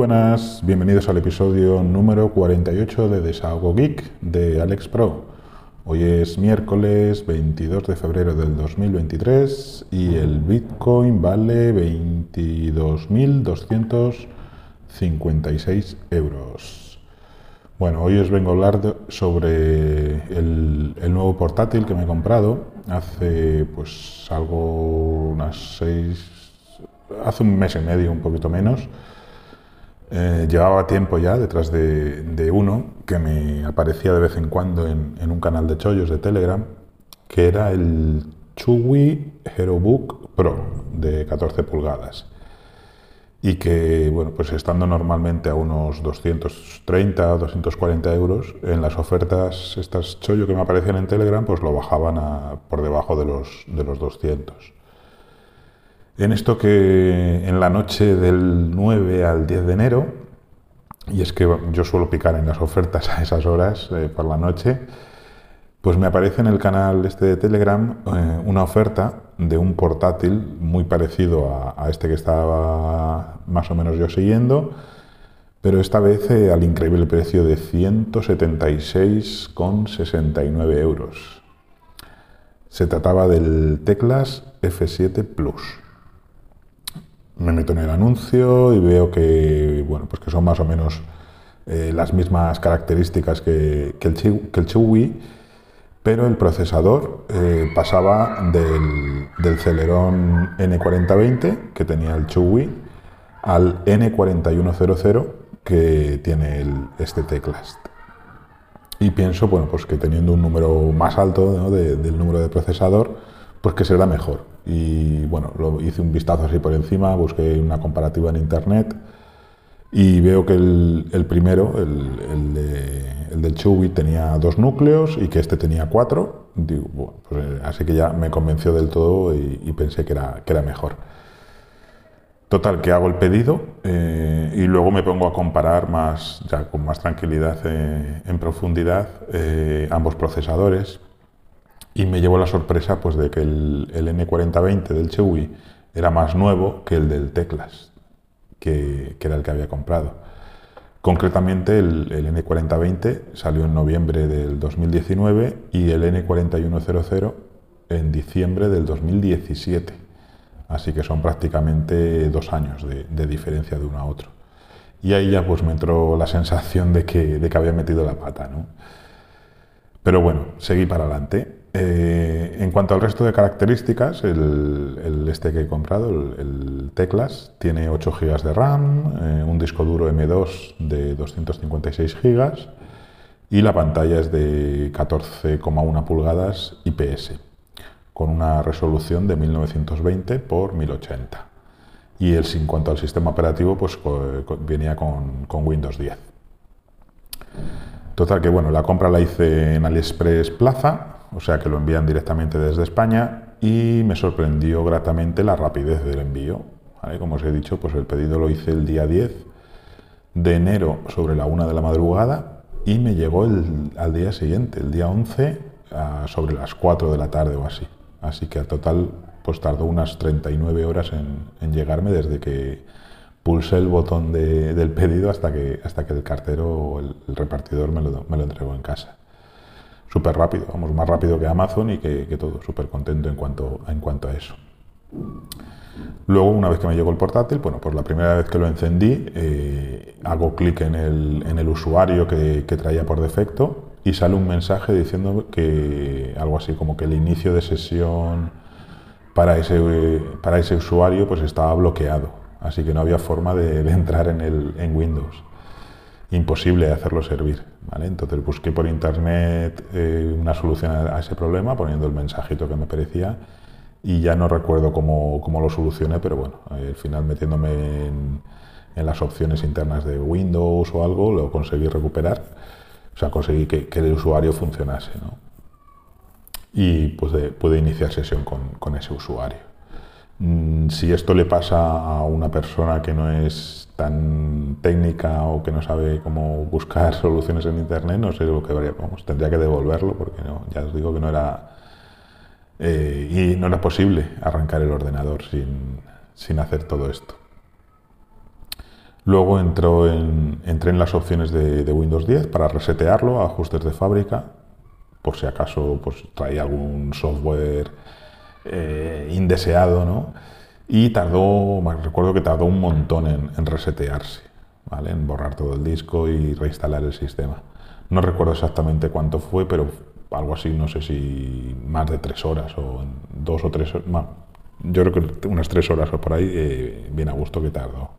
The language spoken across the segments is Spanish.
Buenas, bienvenidos al episodio número 48 de Desahogo Geek de Alex Pro. Hoy es miércoles 22 de febrero del 2023 y el Bitcoin vale 22.256 euros. Bueno, hoy os vengo a hablar sobre el, el, nuevo portátil que me he comprado hace pues algo unas seis, hace un mes y medio, un poquito menos eh, llevaba tiempo ya detrás de, uno que me aparecía de vez en cuando en, un canal de chollos de Telegram, que era el Chewy HeroBook Pro de 14 pulgadas. Y que, bueno, pues estando normalmente a unos 230 o 240 euros, en las ofertas, estas chollo que me aparecían en Telegram, pues lo bajaban a, por debajo de los, de los 200. En esto que en la noche del 9 al 10 de enero, y es que yo suelo picar en las ofertas a esas horas eh, por la noche, pues me aparece en el canal este de Telegram eh, una oferta de un portátil muy parecido a, este que estaba más o menos yo siguiendo, pero esta vez eh, al increíble precio de 176,69 euros. Se trataba del Teclas F7 Plus me meto en el anuncio y veo que, bueno, pues que son más o menos eh, las mismas características que, el, Chewy, pero el procesador eh, pasaba del, del, Celeron N4020 que tenía el Chewy al N4100 que tiene el, este teclas. Y pienso, bueno, pues que teniendo un número más alto del número de procesador, pues que será mejor. Y bueno, lo hice un vistazo así por encima, busqué una comparativa en internet y veo que el, primero, el, del Chewy, tenía dos núcleos y que este tenía cuatro. Pues, eh, así que ya me convenció del todo y, pensé que era, que era mejor. Total, que hago el pedido eh, y luego me pongo a comparar más, ya con más tranquilidad eh, en profundidad ambos procesadores y me llevo la sorpresa pues, de que el, N4020 del Chewy era más nuevo que el del Teclas, que, era el que había comprado. Concretamente, el, N4020 salió en noviembre del 2019 y el N4100 en diciembre del 2017. Así que son prácticamente dos años de, diferencia de uno a otro. Y ahí ya pues me entró la sensación de que, de que había metido la pata. ¿no? Pero bueno, seguí para adelante. Eh, en cuanto al resto de características, el, este que he comprado, el, Teclas, tiene 8 GB de RAM, eh, un disco duro M2 de 256 GB y la pantalla es de 14,1 pulgadas IPS, con una resolución de 1920 x 1080. Y el, en cuanto al sistema operativo, pues venía con, con Windows 10. Total que bueno, la compra la hice en AliExpress Plaza, o sea que lo envían directamente desde España y me sorprendió gratamente la rapidez del envío. Como os he dicho, pues el pedido lo hice el día 10 de enero sobre la 1 de la madrugada y me llegó el, al día siguiente, el día 11, sobre las 4 de la tarde o así. Así que al total pues tardó unas 39 horas en, llegarme desde que pulsé el botón del pedido hasta que, hasta que el cartero o el, repartidor me lo, me lo entregó en casa súper rápido, vamos, más rápido que Amazon y que, todo, súper contento en cuanto, en cuanto a eso. Luego, una vez que me llegó el portátil, bueno, pues la primera vez que lo encendí, eh, hago clic en el, usuario que, traía por defecto y sale un mensaje diciendo que algo así como que el inicio de sesión para ese, para ese usuario pues estaba bloqueado, así que no había forma de, de entrar en, el, en Windows imposible hacerlo servir. ¿vale? Entonces busqué por internet eh, una solución a, ese problema poniendo el mensajito que me parecía y ya no recuerdo cómo, cómo lo solucioné, pero bueno, eh, al final metiéndome en, las opciones internas de Windows o algo lo conseguí recuperar, o sea, conseguí que, el usuario funcionase. ¿no? Y pues pude iniciar sesión con ese usuario. Mm, si esto le pasa a una persona que no es tan técnica o que no sabe cómo buscar soluciones en internet, no sé lo que habría, tendría que devolverlo porque no, ya os digo que no era eh, y no era posible arrancar el ordenador sin, hacer todo esto. Luego entró en, entré en las opciones de, Windows 10 para resetearlo ajustes de fábrica, por si acaso pues, traía algún software eh, indeseado, ¿no? Y tardó, recuerdo que tardó un montón en, resetearse, ¿vale? En borrar todo el disco y reinstalar el sistema. No recuerdo exactamente cuánto fue, pero algo así, no sé si más de tres horas o dos o tres horas, yo creo que unas tres horas o por ahí, eh, bien a gusto que tardó.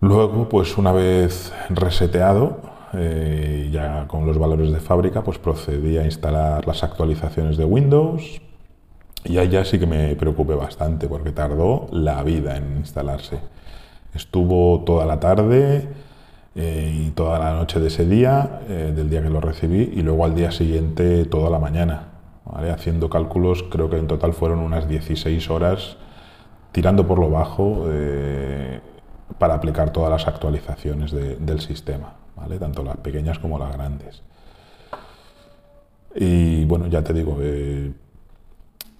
Luego, pues una vez reseteado, eh, ya con los valores de fábrica, pues procedí a instalar las actualizaciones de Windows, y ya sí que me preocupé bastante porque tardó la vida en instalarse. Estuvo toda la tarde eh, y toda la noche de ese día, eh, del día que lo recibí, y luego al día siguiente toda la mañana. Haciendo cálculos, creo que en total fueron unas 16 horas tirando por lo bajo eh, para aplicar todas las actualizaciones del sistema, ¿vale? tanto las pequeñas como las grandes. Y bueno, ya te digo,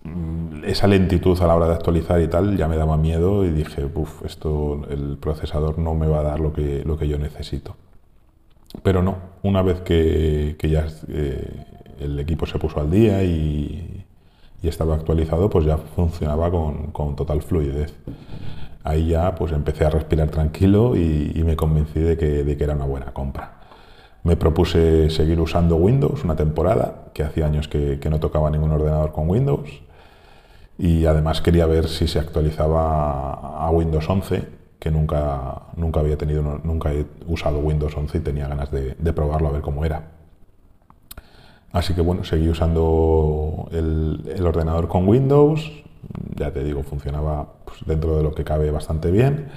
Mm, esa lentitud a la hora de actualizar y tal ya me daba miedo y dije, uff, esto, el procesador no me va a dar lo que, lo que yo necesito. Pero no, una vez que, ya eh, el equipo se puso al día y, estaba actualizado, pues ya funcionaba con, total fluidez. Ahí ya pues empecé a respirar tranquilo y, me convencí de que, era una buena compra. Me propuse seguir usando Windows una temporada, que hacía años que, que, no tocaba ningún ordenador con Windows y además quería ver si se actualizaba a Windows 11, que nunca, nunca había tenido, nunca he usado Windows 11 y tenía ganas de, probarlo a ver cómo era. Así que bueno, seguí usando el, ordenador con Windows, ya te digo, funcionaba pues, dentro de lo que cabe bastante bien.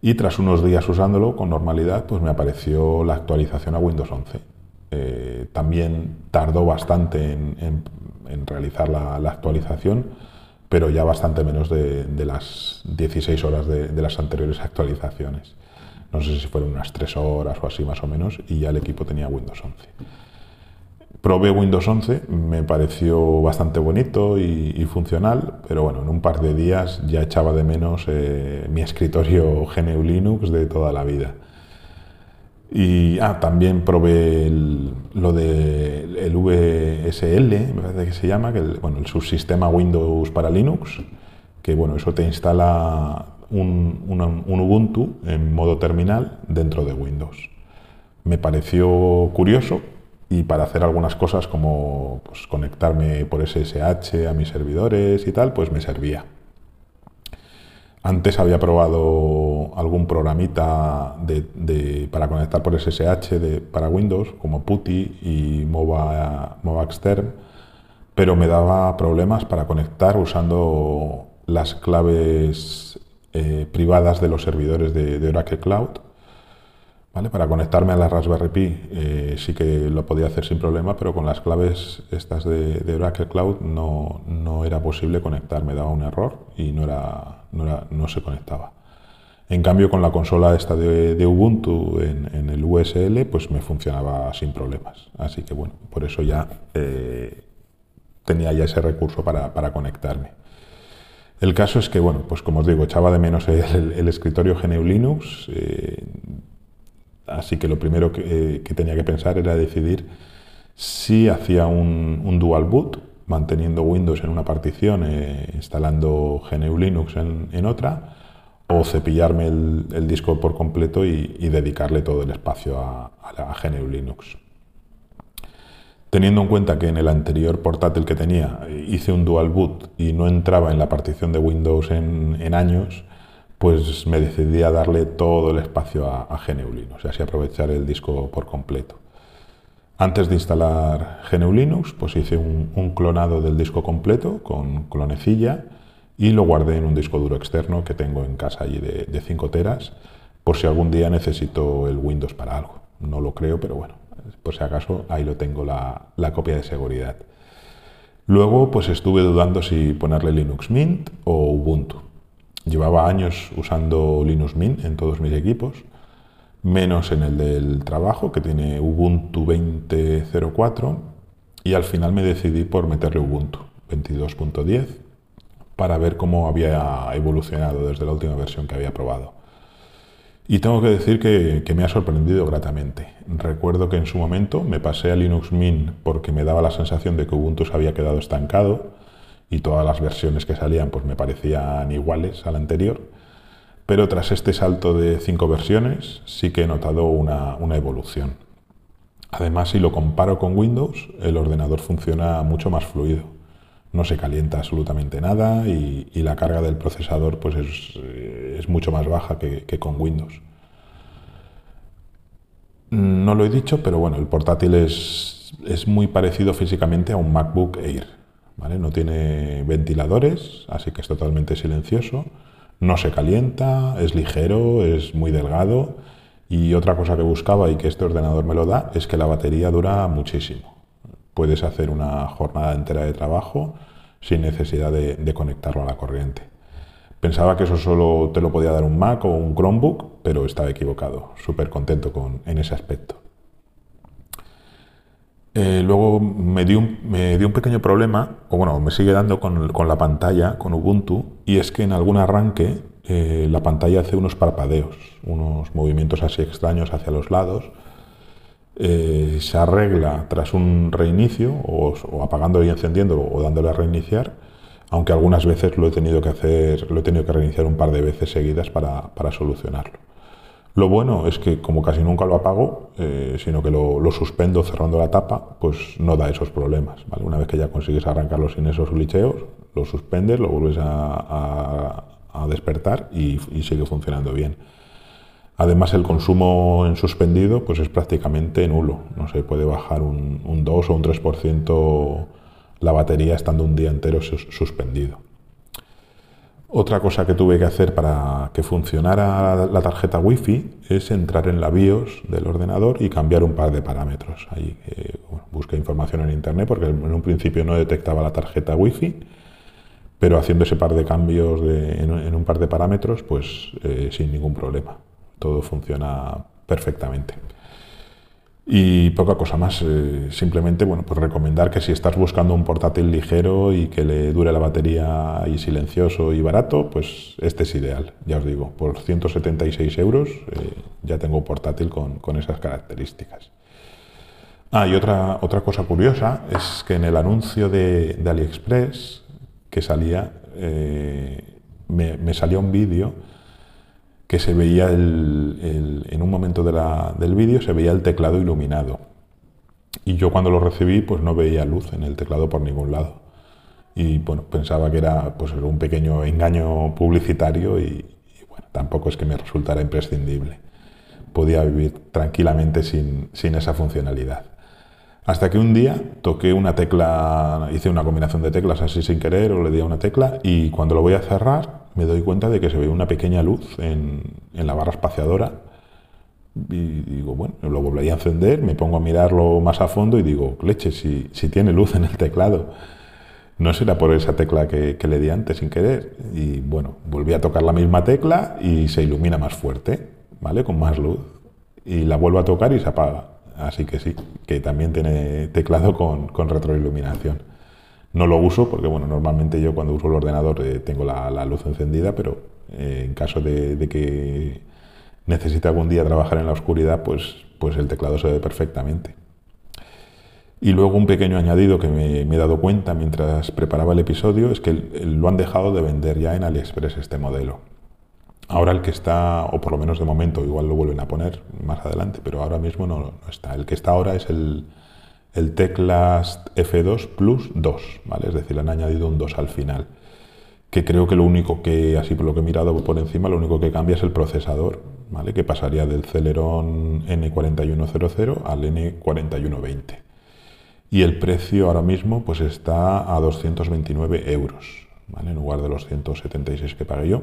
Y tras unos días usándolo con normalidad, pues me apareció la actualización a Windows 11. Eh, también tardó bastante en, realizar la actualización, pero ya bastante menos de, las 16 horas de, las anteriores actualizaciones. No sé si fueron unas 3 horas o así más o menos, y ya el equipo tenía Windows 11. Probé Windows 11, me pareció bastante bonito y, funcional, pero bueno, en un par de días ya echaba de menos eh, mi escritorio GNU Linux de toda la vida. Y ah, también probé lo del el VSL, me parece que se llama, que el, bueno, el subsistema Windows para Linux, que bueno, eso te instala un, Ubuntu en modo terminal dentro de Windows. Me pareció curioso y para hacer algunas cosas como pues, conectarme por SSH a mis servidores y tal, pues me servía. Antes había probado algún programita para conectar por SSH para Windows, como PuTTY y Mova, Extern, pero me daba problemas para conectar usando las claves eh, privadas de los servidores de Oracle Cloud para conectarme a la Raspberry Pi eh, sí que lo podía hacer sin problema, pero con las claves estas de, Oracle Cloud no, no, era posible conectarme, daba un error y no, era, no, se conectaba. En cambio, con la consola esta de, Ubuntu en, el USL, pues me funcionaba sin problemas. Así que bueno, por eso ya eh, tenía ya ese recurso para, conectarme. El caso es que, bueno, pues como os digo, echaba de menos el, escritorio GNU Linux. Eh, Así que lo primero que, tenía que pensar era decidir si hacía un, dual boot, manteniendo Windows en una partición, e instalando GNU Linux en, otra, o cepillarme el, disco por completo y, dedicarle todo el espacio a, la GNU Linux. Teniendo en cuenta que en el anterior portátil que tenía hice un dual boot y no entraba en la partición de Windows en años, pues me decidí a darle todo el espacio a, GNU Linux y así aprovechar el disco por completo. Antes de instalar GNU Linux, pues hice un, clonado del disco completo con clonecilla y lo guardé en un disco duro externo que tengo en casa allí de, 5 teras, por si algún día necesito el Windows para algo. No lo creo, pero bueno, por si acaso ahí lo tengo la, la copia de seguridad. Luego, pues estuve dudando si ponerle Linux Mint o Ubuntu. Llevaba años usando Linux Mint en todos mis equipos, menos en el del trabajo, que tiene Ubuntu 20.04, y al final me decidí por meterle Ubuntu 22.10 para ver cómo había evolucionado desde la última versión que había probado. Y tengo que decir que, me ha sorprendido gratamente. Recuerdo que en su momento me pasé a Linux Mint porque me daba la sensación de que Ubuntu se había quedado estancado y todas las versiones que salían pues me parecían iguales a la anterior. Pero tras este salto de cinco versiones sí que he notado una, una evolución. Además, si lo comparo con Windows, el ordenador funciona mucho más fluido. No se calienta absolutamente nada y, la carga del procesador pues es, mucho más baja que, con Windows. No lo he dicho, pero bueno, el portátil es, es muy parecido físicamente a un MacBook Air. No tiene ventiladores, así que es totalmente silencioso. No se calienta, es ligero, es muy delgado y otra cosa que buscaba y que este ordenador me lo da es que la batería dura muchísimo. Puedes hacer una jornada entera de trabajo sin necesidad de, conectarlo a la corriente. Pensaba que eso solo te lo podía dar un Mac o un Chromebook, pero estaba equivocado. Súper contento con, en ese aspecto. Eh, luego me dio, un, pequeño problema, o bueno, me sigue dando con, la pantalla, con Ubuntu, y es que en algún arranque eh, la pantalla hace unos parpadeos, unos movimientos así extraños hacia los lados. Eh, se arregla tras un reinicio, o, apagando y encendiendo, o dándole a reiniciar, aunque algunas veces lo he tenido que hacer, lo he tenido que reiniciar un par de veces seguidas para, solucionarlo. Lo bueno es que como casi nunca lo apago, eh, sino que lo, suspendo cerrando la tapa, pues no da esos problemas. Una vez que ya consigues arrancarlo sin esos glitcheos, lo suspendes, lo vuelves a a despertar y, sigue funcionando bien. Además, el consumo en suspendido pues es prácticamente nulo. No se puede bajar un, un 2 o un 3% la batería estando un día entero suspendido. Otra cosa que tuve que hacer para que funcionara la tarjeta Wi-Fi es entrar en la BIOS del ordenador y cambiar un par de parámetros. Ahí busqué información en internet porque en un principio no detectaba la tarjeta Wi-Fi pero haciendo ese par de cambios en, un par de parámetros, pues eh, sin ningún problema. Todo funciona perfectamente. Y poca cosa más, eh, simplemente bueno, pues recomendar que si estás buscando un portátil ligero y que le dure la batería y silencioso y barato, pues este es ideal, ya os digo, por 176 euros eh, ya tengo un portátil con, esas características. Ah, y otra, otra cosa curiosa es que en el anuncio de, de AliExpress que salía, eh, me, salía un vídeo que se veía en un momento del vídeo se veía el teclado iluminado. Y yo cuando lo recibí pues no veía luz en el teclado por ningún lado. Y bueno, pensaba que era pues un pequeño engaño publicitario y, tampoco es que me resultara imprescindible. Podía vivir tranquilamente sin esa funcionalidad. Hasta que un día toqué una tecla, hice una combinación de teclas así sin querer o le di a una tecla y cuando lo voy a cerrar me doy cuenta de que se ve una pequeña luz en, la barra espaciadora y digo, bueno, lo volví a encender, me pongo a mirarlo más a fondo y digo, leche, si, si tiene luz en el teclado. No será por esa tecla que, que, le di antes sin querer. Y bueno, volví a tocar la misma tecla y se ilumina más fuerte, ¿vale? Con más luz. Y la vuelvo a tocar y se apaga. Así que sí, que también tiene teclado con, retroiluminación. No lo uso porque, bueno, normalmente yo cuando uso el ordenador eh, tengo la, luz encendida, pero eh, en caso de, que necesite algún día trabajar en la oscuridad, pues, pues el teclado se ve perfectamente. Y luego un pequeño añadido que me, he dado cuenta mientras preparaba el episodio es que lo han dejado de vender ya en AliExpress este modelo. Ahora el que está, o por lo menos de momento, igual lo vuelven a poner más adelante, pero ahora mismo no, está. El que está ahora es el, el Teclas F2 Plus 2, ¿vale? Es decir, le han añadido un 2 al final. Que creo que lo único que, así por lo que he mirado por encima, lo único que cambia es el procesador, ¿vale? Que pasaría del Celeron N4100 al N4120. Y el precio ahora mismo pues está a 229 euros. En lugar de los 176 que pagué yo.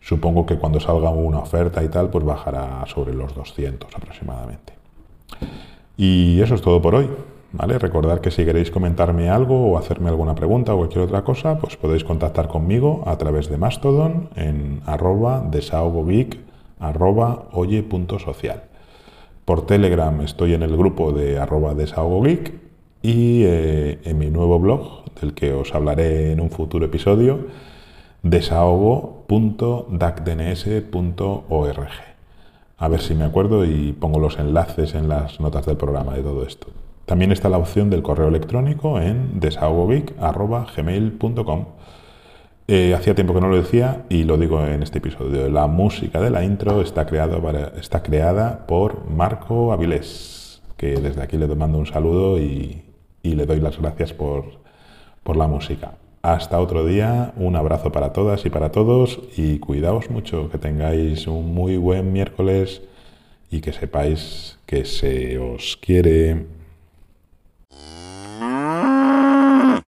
Supongo que cuando salga una oferta y tal, pues bajará sobre los 200 aproximadamente. Y eso es todo por hoy. ¿Vale? Recordad que si queréis comentarme algo o hacerme alguna pregunta o cualquier otra cosa, pues podéis contactar conmigo a través de Mastodon en arroba desahogogeek arroba oye.social. Por Telegram estoy en el grupo de arroba desahogogeek y eh, en mi nuevo blog, del que os hablaré en un futuro episodio, desahogo.dacdns.org. A ver si me acuerdo y pongo los enlaces en las notas del programa de todo esto. También está la opción del correo electrónico en desahogovic.gmail.com. Eh, hacía tiempo que no lo decía y lo digo en este episodio. La música de la intro está, está creada por Marco Avilés, que desde aquí le mando un saludo y, le doy las gracias por la música. Hasta otro día, un abrazo para todas y para todos y cuidaos mucho, que tengáis un muy buen miércoles y que sepáis que se os quiere.